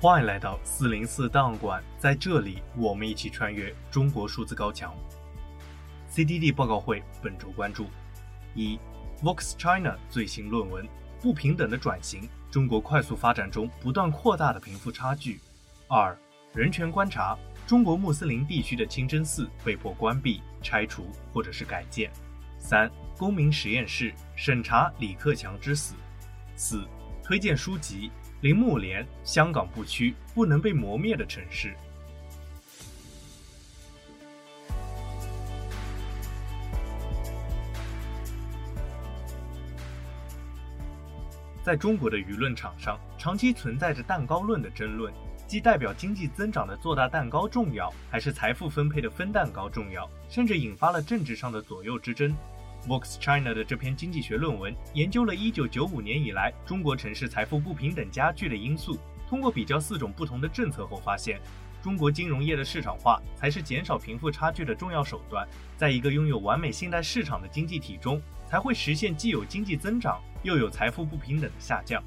欢迎来到四零四档案馆，在这里，我们一起穿越中国数字高墙。CDD 报告会本周关注：一、Vox China 最新论文：不平等的转型，中国快速发展中不断扩大的贫富差距；二、人权观察：中国穆斯林地区的清真寺被迫关闭、拆除或者是改建；三、公民实验室审查李克强之死；四、推荐书籍。铃木莲，香港不屈，不能被磨灭的城市。在中国的舆论场上，长期存在着蛋糕论的争论，即代表经济增长的做大蛋糕重要，还是财富分配的分蛋糕重要，甚至引发了政治上的左右之争。Vox China 的这篇经济学论文研究了1995年以来中国城市财富不平等加剧的因素。通过比较四种不同的政策后，发现中国金融业的市场化才是减少贫富差距的重要手段。在一个拥有完美信贷市场的经济体中，才会实现既有经济增长又有财富不平等的下降。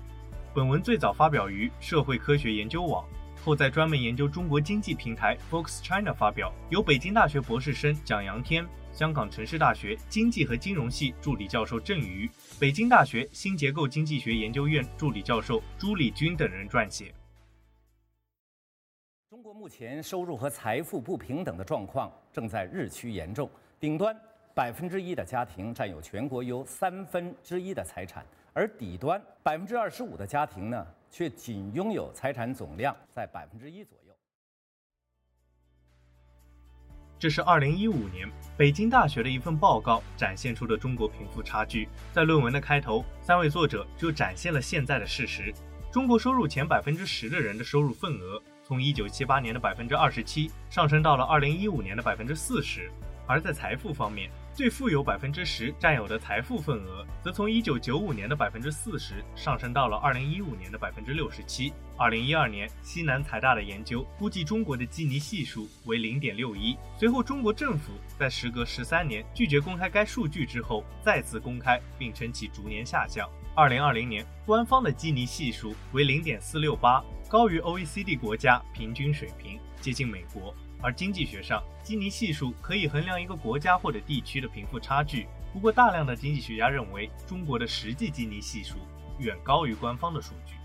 本文最早发表于社会科学研究网，后在专门研究中国经济平台 Vox China 发表，由北京大学博士生蒋阳天。香港城市大学经济和金融系助理教授郑瑜，北京大学新结构经济学研究院助理教授朱礼军等人撰写。中国目前收入和财富不平等的状况正在日趋严重，顶端百分之一的家庭占有全国约三分之一的财产，而底端百分之二十五的家庭呢，却仅拥有财产总量在百分之一左右。这是二零一五年北京大学的一份报告展现出的中国贫富差距。在论文的开头，三位作者就展现了现在的事实：中国收入前百分之十的人的收入份额，从一九七八年的百分之二十七上升到了二零一五年的百分之四十。而在财富方面，最富有百分之十占有的财富份额，则从一九九五年的百分之四十上升到了二零一五年的百分之六十七。二零一二年，西南财大的研究估计中国的基尼系数为零点六一。随后，中国政府在时隔十三年拒绝公开该数据之后，再次公开，并称其逐年下降。二零二零年，官方的基尼系数为零点四六八，高于 OECD 国家平均水平，接近美国。而经济学上，基尼系数可以衡量一个国家或者地区的贫富差距。不过，大量的经济学家认为，中国的实际基尼系数远高于官方的数据。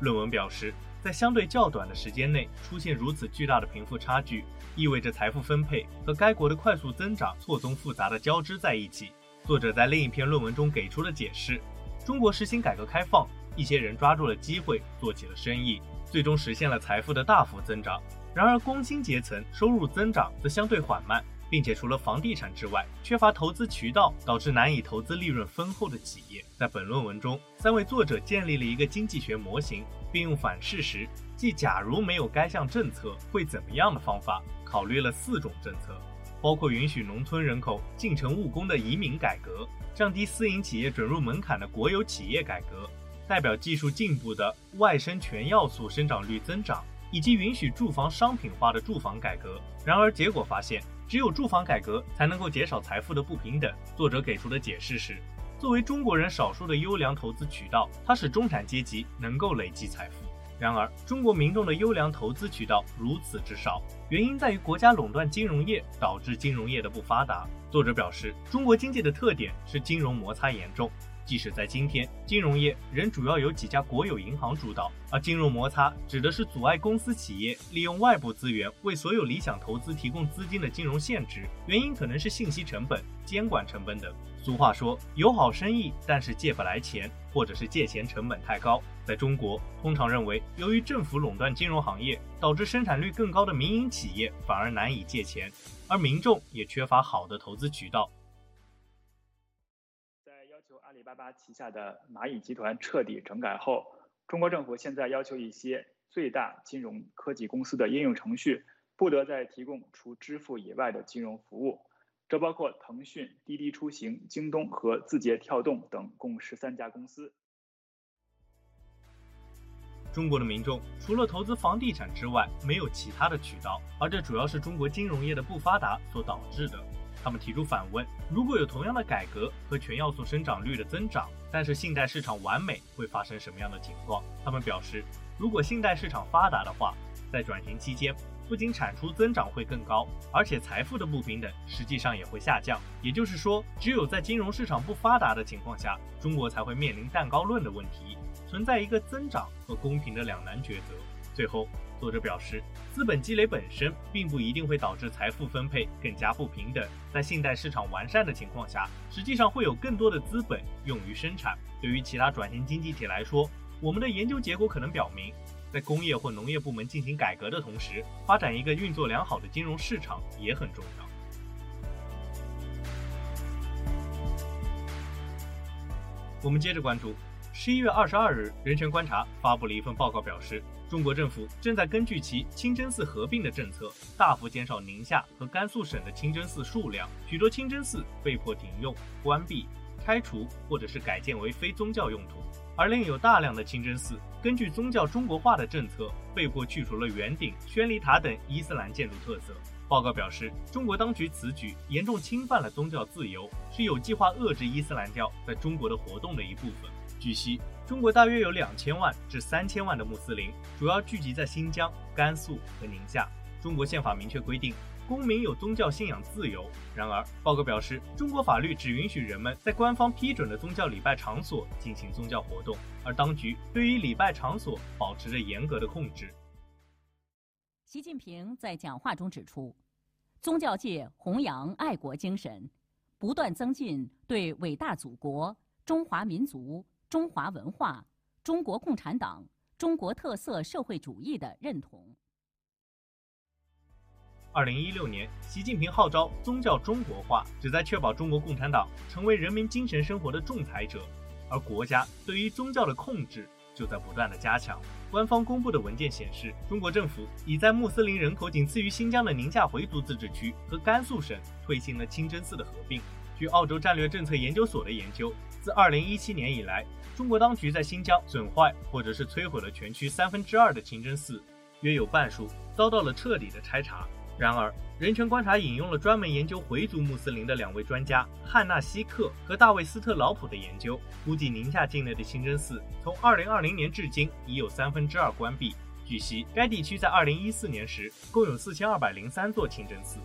论文表示，在相对较短的时间内出现如此巨大的贫富差距，意味着财富分配和该国的快速增长错综复杂的交织在一起。作者在另一篇论文中给出了解释：中国实行改革开放，一些人抓住了机会做起了生意，最终实现了财富的大幅增长。然而，工薪阶层收入增长则相对缓慢，并且除了房地产之外，缺乏投资渠道，导致难以投资利润丰厚的企业。在本论文中，三位作者建立了一个经济学模型，并用反事实，即假如没有该项政策会怎么样的方法，考虑了四种政策，包括允许农村人口进城务工的移民改革，降低私营企业准入门槛的国有企业改革，代表技术进步的外生全要素生长率增长。以及允许住房商品化的住房改革。然而，结果发现，只有住房改革才能够减少财富的不平等。作者给出的解释是，作为中国人少数的优良投资渠道，它使中产阶级能够累积财富。然而，中国民众的优良投资渠道如此之少，原因在于国家垄断金融业，导致金融业的不发达。作者表示，中国经济的特点是金融摩擦严重。即使在今天，金融业仍主要由几家国有银行主导，而金融摩擦指的是阻碍公司企业利用外部资源为所有理想投资提供资金的金融限制。原因可能是信息成本、监管成本等。俗话说，有好生意，但是借不来钱，或者是借钱成本太高。在中国，通常认为，由于政府垄断金融行业，导致生产率更高的民营企业反而难以借钱，而民众也缺乏好的投资渠道。阿巴巴旗下的蚂蚁集团彻底整改后，中国政府现在要求一些最大金融科技公司的应用程序不得再提供除支付以外的金融服务。这包括腾讯、滴滴出行、京东和字节跳动等共十三家公司。中国的民众除了投资房地产之外，没有其他的渠道，而这主要是中国金融业的不发达所导致的。他们提出反问：如果有同样的改革和全要素生长率的增长，但是信贷市场完美，会发生什么样的情况？他们表示，如果信贷市场发达的话，在转型期间，不仅产出增长会更高，而且财富的不平等实际上也会下降。也就是说，只有在金融市场不发达的情况下，中国才会面临蛋糕论的问题，存在一个增长和公平的两难抉择。最后，作者表示，资本积累本身并不一定会导致财富分配更加不平等。在信贷市场完善的情况下，实际上会有更多的资本用于生产。对于其他转型经济体来说，我们的研究结果可能表明，在工业或农业部门进行改革的同时，发展一个运作良好的金融市场也很重要。我们接着关注，十一月二十二日，人权观察发布了一份报告，表示中国政府正在根据其清真寺合并的政策，大幅减少宁夏和甘肃省的清真寺数量，许多清真寺被迫停用、关闭。拆除或者是改建为非宗教用途，而另有大量的清真寺根据宗教中国化的政策，被迫去除了圆顶、宣礼塔等伊斯兰建筑特色。报告表示，中国当局此举严重侵犯了宗教自由，是有计划遏制伊斯兰教在中国的活动的一部分。据悉，中国大约有两千万至三千万的穆斯林，主要聚集在新疆、甘肃和宁夏。中国宪法明确规定。公民有宗教信仰自由。然而，报告表示，中国法律只允许人们在官方批准的宗教礼拜场所进行宗教活动，而当局对于礼拜场所保持着严格的控制。习近平在讲话中指出，宗教界弘扬爱国精神，不断增进对伟大祖国、中华民族、中华文化、中国共产党、中国特色社会主义的认同。二零一六年，习近平号召宗教中国化，旨在确保中国共产党成为人民精神生活的仲裁者，而国家对于宗教的控制就在不断的加强。官方公布的文件显示，中国政府已在穆斯林人口仅次于新疆的宁夏回族自治区和甘肃省推行了清真寺的合并。据澳洲战略政策研究所的研究，自二零一七年以来，中国当局在新疆损坏或者是摧毁了全区三分之二的清真寺，约有半数遭到了彻底的拆查。然而，人权观察引用了专门研究回族穆斯林的两位专家汉纳希克和大卫斯特劳普的研究，估计宁夏境内的清真寺从2020年至今已有三分之二关闭。据悉，该地区在2014年时共有4203座清真寺。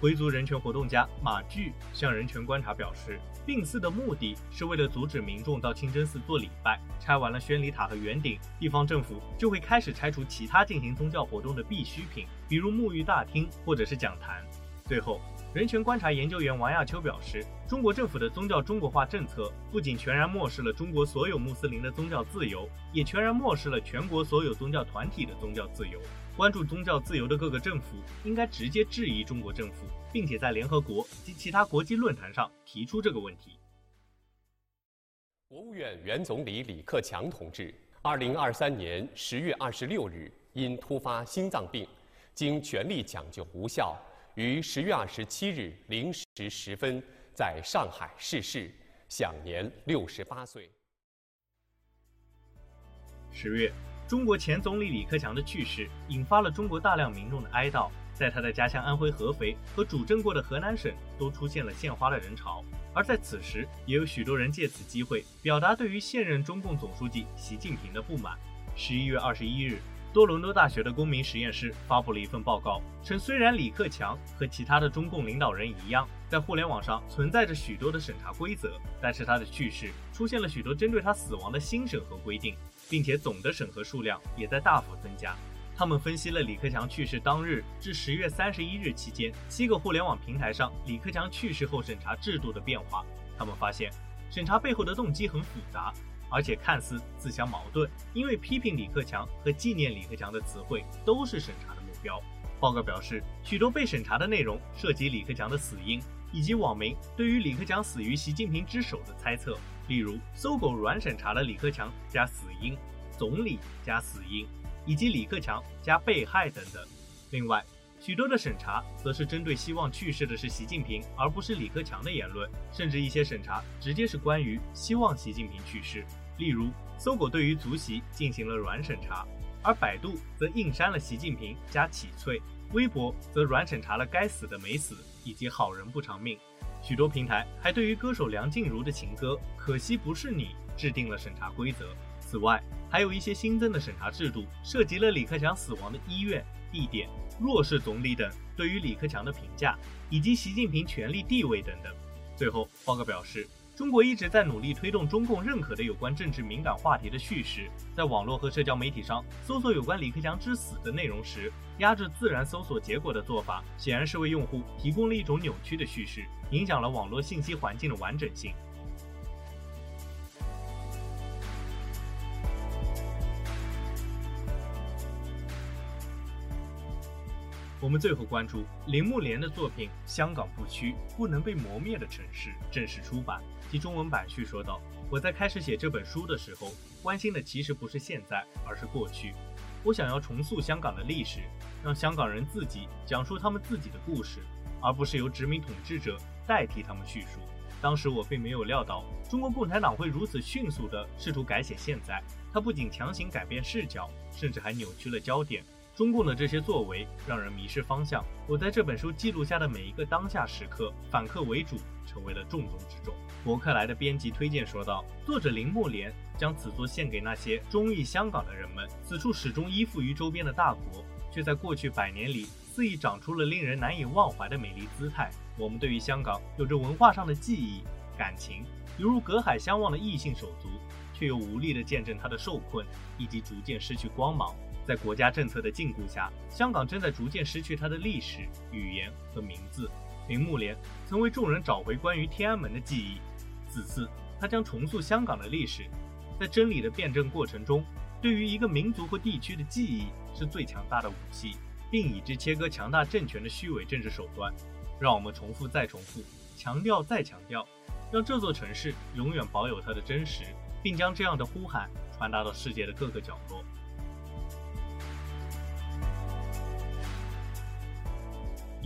回族人权活动家马巨向人权观察表示，病寺的目的是为了阻止民众到清真寺做礼拜。拆完了宣礼塔和圆顶，地方政府就会开始拆除其他进行宗教活动的必需品，比如沐浴大厅或者是讲坛。最后，人权观察研究员王亚秋表示，中国政府的宗教中国化政策不仅全然漠视了中国所有穆斯林的宗教自由，也全然漠视了全国所有宗教团体的宗教自由。关注宗教自由的各个政府应该直接质疑中国政府，并且在联合国及其他国际论坛上提出这个问题。国务院原总理李克强同志，二零二三年十月二十六日因突发心脏病，经全力抢救无效，于十月二十七日零时十分在上海逝世，享年六十八岁。十月。中国前总理李克强的去世，引发了中国大量民众的哀悼。在他的家乡安徽合肥和主政过的河南省，都出现了献花的人潮。而在此时，也有许多人借此机会表达对于现任中共总书记习近平的不满。十一月二十一日，多伦多大学的公民实验室发布了一份报告，称虽然李克强和其他的中共领导人一样，在互联网上存在着许多的审查规则，但是他的去世出现了许多针对他死亡的新审核规定。并且总的审核数量也在大幅增加。他们分析了李克强去世当日至十月三十一日期间七个互联网平台上李克强去世后审查制度的变化。他们发现，审查背后的动机很复杂，而且看似自相矛盾。因为批评李克强和纪念李克强的词汇都是审查的目标。报告表示，许多被审查的内容涉及李克强的死因，以及网民对于李克强死于习近平之手的猜测。例如，搜狗软审查了李克强加死因、总理加死因，以及李克强加被害等等。另外，许多的审查则是针对希望去世的是习近平而不是李克强的言论，甚至一些审查直接是关于希望习近平去世。例如，搜狗对于足习进行了软审查，而百度则硬删了习近平加启翠，微博则软审查了该死的没死以及好人不长命。许多平台还对于歌手梁静茹的情歌《可惜不是你》制定了审查规则。此外，还有一些新增的审查制度，涉及了李克强死亡的医院、地点、弱势总理等对于李克强的评价，以及习近平权力地位等等。最后，报告表示，中国一直在努力推动中共认可的有关政治敏感话题的叙事，在网络和社交媒体上搜索有关李克强之死的内容时，压制自然搜索结果的做法，显然是为用户提供了一种扭曲的叙事，影响了网络信息环境的完整性。我们最后关注铃木莲的作品《香港不屈，不能被磨灭的城市》正式出版。其中文版序说道：“我在开始写这本书的时候，关心的其实不是现在，而是过去。我想要重塑香港的历史，让香港人自己讲述他们自己的故事，而不是由殖民统治者代替他们叙述。当时我并没有料到中国共产党会如此迅速地试图改写现在，他不仅强行改变视角，甚至还扭曲了焦点。”中共的这些作为让人迷失方向。我在这本书记录下的每一个当下时刻，反客为主成为了重中之重。博客来的编辑推荐说道：“作者林木莲将此作献给那些忠义香港的人们。此处始终依附于周边的大国，却在过去百年里肆意长出了令人难以忘怀的美丽姿态。我们对于香港有着文化上的记忆、感情，犹如隔海相望的异性手足，却又无力地见证它的受困以及逐渐失去光芒。”在国家政策的禁锢下，香港正在逐渐失去它的历史、语言和名字。铃木莲曾为众人找回关于天安门的记忆，此次他将重塑香港的历史。在真理的辩证过程中，对于一个民族或地区的记忆是最强大的武器，并以之切割强大政权的虚伪政治手段。让我们重复再重复，强调再强调，让这座城市永远保有它的真实，并将这样的呼喊传达到世界的各个角落。